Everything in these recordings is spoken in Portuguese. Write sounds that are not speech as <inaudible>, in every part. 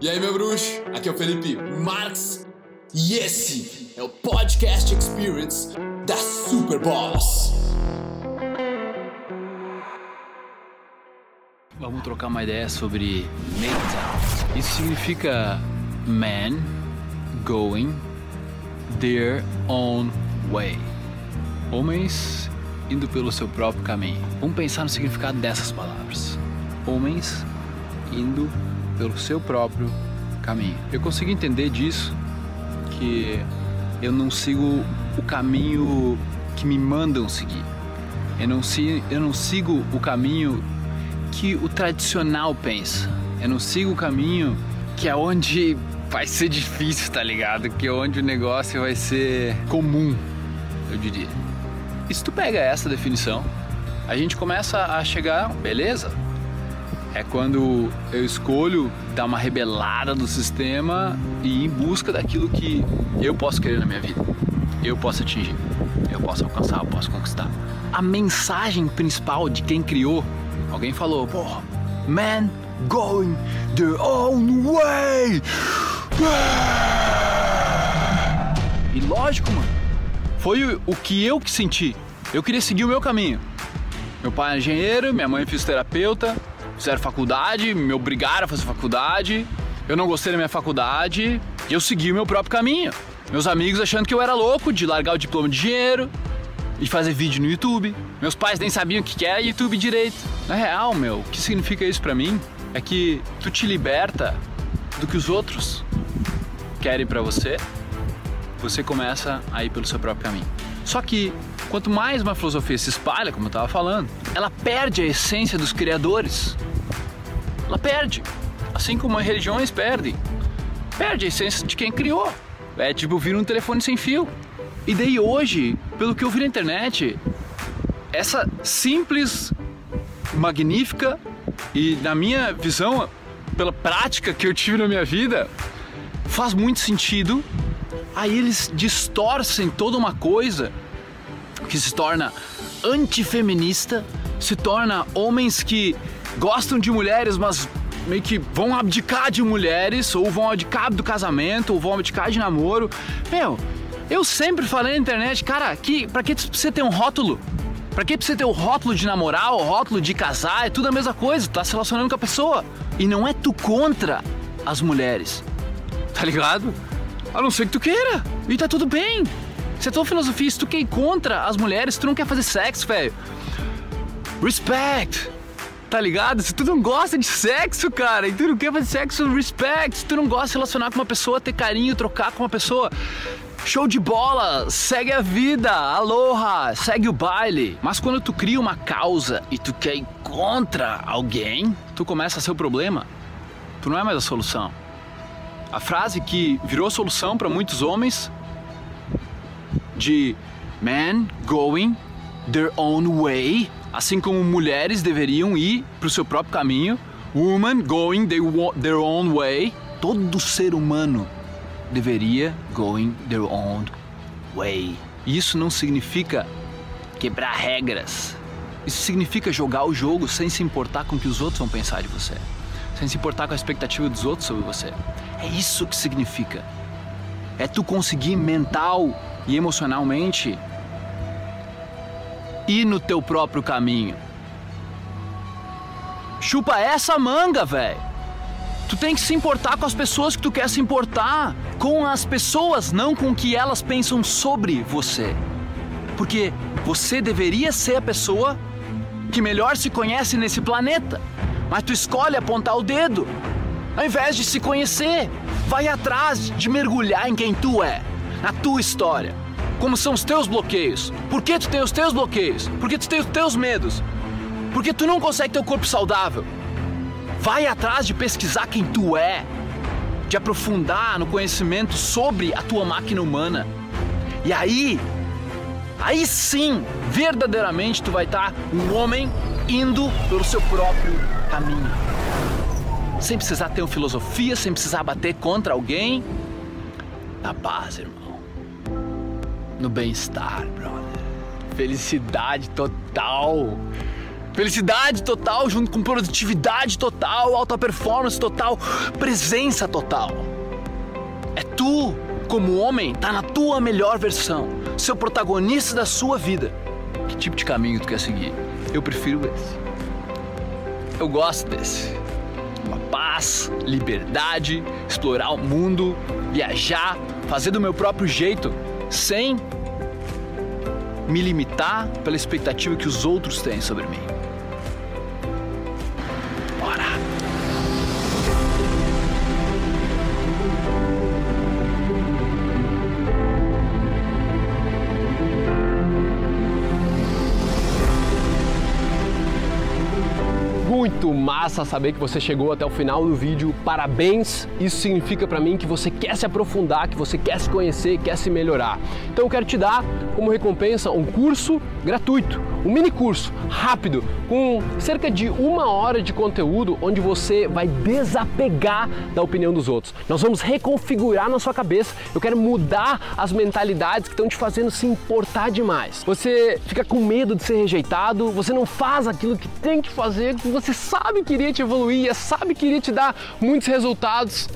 E aí, meu bruxo? Aqui é o Felipe Marx e esse é o Podcast Experience da Super Boss. Vamos trocar uma ideia sobre MGTOW. Isso significa men going their own way. Homens indo pelo seu próprio caminho. Vamos pensar no significado dessas palavras. Homens indo pelo seu próprio caminho. Eu consigo entender disso que eu não sigo o caminho que me mandam seguir. Eu não, sigo, eu não sigo o caminho que o tradicional pensa. Eu não sigo o caminho que é onde vai ser difícil, tá ligado? Que é onde o negócio vai ser comum, eu diria. E se tu pega essa definição, a gente começa a chegar, beleza, é quando eu escolho dar uma rebelada no sistema e ir em busca daquilo que eu posso querer na minha vida. Eu posso atingir, eu posso alcançar, eu posso conquistar. A mensagem principal de quem criou, alguém falou, pô, man going their own way. <sighs> E lógico, mano, foi o que eu que senti. Eu queria seguir o meu caminho. Meu pai é engenheiro, minha mãe é fisioterapeuta, fizeram faculdade, me obrigaram a fazer faculdade. Eu não gostei da minha faculdade e eu segui o meu próprio caminho. Meus amigos achando que eu era louco de largar o diploma de engenheiro e fazer vídeo no YouTube. Meus pais nem sabiam o que era YouTube direito. Na real, meu, o que significa isso para mim é que tu te liberta do que os outros querem para você. Você começa a ir pelo seu próprio caminho. Só que quanto mais uma filosofia se espalha, como eu estava falando, ela perde a essência dos criadores. Ela perde. Assim como as religiões perdem. Perde a essência de quem criou. É tipo vir um telefone sem fio. E daí hoje, pelo que eu vi na internet, essa simples, magnífica e na minha visão, pela prática que eu tive na minha vida, faz muito sentido. Aí eles distorcem toda uma coisa que se torna antifeminista, se torna homens que gostam de mulheres, mas meio que vão abdicar de mulheres, ou vão abdicar do casamento, ou vão abdicar de namoro. Meu, eu sempre falei na internet, cara, que pra que você ter um rótulo? Pra que você ter o rótulo de namorar, o rótulo de casar? É tudo a mesma coisa, tu tá se relacionando com a pessoa. E não é tu contra as mulheres, tá ligado? A não ser que tu queira. E tá tudo bem. Se a tua filosofia, se tu quer ir contra as mulheres, tu não quer fazer sexo, velho. Respect! Tá ligado? Se tu não gosta de sexo, cara, e tu não quer fazer sexo, respect. Se tu não gosta de relacionar com uma pessoa, ter carinho, trocar com uma pessoa, show de bola, segue a vida, aloha, segue o baile. Mas quando tu cria uma causa e tu quer ir contra alguém, tu começa a ser o problema. Tu não é mais a solução. A frase que virou solução para muitos homens de men going their own way, assim como mulheres deveriam ir para o seu próprio caminho, woman going their own way, todo ser humano deveria going their own way. Isso não significa quebrar regras. Isso significa jogar o jogo sem se importar com o que os outros vão pensar de você, sem se importar com a expectativa dos outros sobre você. É isso que significa. É tu conseguir mental e emocionalmente ir no teu próprio caminho. Chupa essa manga, velho. Tu tem que se importar com as pessoas que tu quer se importar, com as pessoas, não com o que elas pensam sobre você. Porque você deveria ser a pessoa que melhor se conhece nesse planeta, mas tu escolhe apontar o dedo. Ao invés de se conhecer, vai atrás de mergulhar em quem tu é, na tua história. Como são os teus bloqueios? Por que tu tem os teus bloqueios? Por que tu tem os teus medos? Por que tu não consegue ter um corpo saudável? Vai atrás de pesquisar quem tu é, de aprofundar no conhecimento sobre a tua máquina humana. E aí, aí sim, verdadeiramente tu vai estar um homem indo pelo seu próprio caminho. Sem precisar ter uma filosofia, sem precisar bater contra alguém. Na paz, irmão. No bem-estar, brother. Felicidade total. Felicidade total junto com produtividade total, alta performance total, presença total. É tu, como homem, tá na tua melhor versão, seu protagonista da sua vida. Que tipo de caminho tu quer seguir? Eu prefiro esse. Eu gosto desse. Uma paz, liberdade, explorar o mundo, viajar, fazer do meu próprio jeito, sem me limitar pela expectativa que os outros têm sobre mim. Muito massa saber que você chegou até o final do vídeo. Parabéns! Isso significa para mim que você quer se aprofundar, que você quer se conhecer, quer se melhorar. Então eu quero te dar como recompensa um curso gratuito, um mini curso rápido com cerca de uma hora de conteúdo onde você vai desapegar da opinião dos outros. Nós vamos reconfigurar na sua cabeça. Eu quero mudar as mentalidades que estão te fazendo se importar demais. Você fica com medo de ser rejeitado, você não faz aquilo que tem que fazer, que você sabe que iria te evoluir, sabe que iria te dar muitos resultados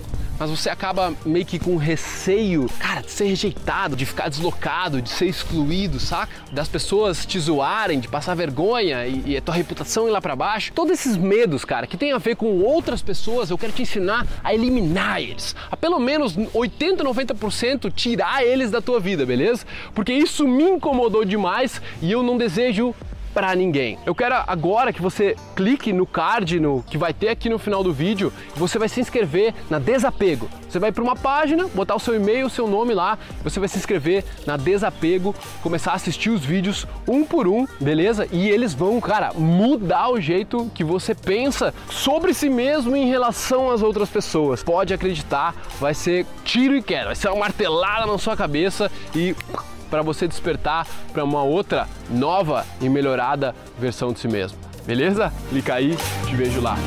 mas você acaba meio que com receio, cara, de ser rejeitado, de ficar deslocado, de ser excluído, saca? Das pessoas te zoarem, de passar vergonha e, e a tua reputação ir lá para baixo. Todos esses medos, cara, que tem a ver com outras pessoas, eu quero te ensinar a eliminar eles. A pelo menos 80, 90% tirar eles da tua vida, beleza? Porque isso me incomodou demais e eu não desejo para ninguém. Eu quero agora que você clique no card no, que vai ter aqui no final do vídeo você vai se inscrever na Desapego. Você vai para uma página, botar o seu e-mail, o seu nome lá, você vai se inscrever na Desapego, começar a assistir os vídeos um por um, beleza? E eles vão, cara, mudar o jeito que você pensa sobre si mesmo em relação às outras pessoas. Pode acreditar, vai ser tiro e queda, vai ser uma martelada na sua cabeça e para você despertar para uma outra nova e melhorada versão de si mesmo. Beleza? Clica aí, te vejo lá.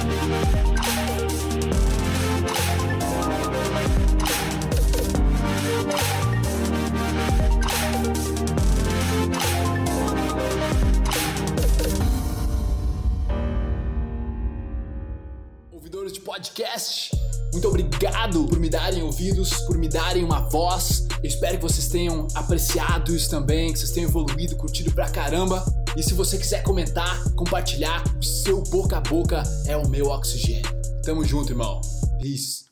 Ouvidores de podcast, muito obrigado por me darem ouvidos, por me darem uma voz espero que vocês tenham apreciado isso também, que vocês tenham evoluído, curtido pra caramba. E se você quiser comentar, compartilhar, o seu boca a boca é o meu oxigênio. Tamo junto, irmão. Peace.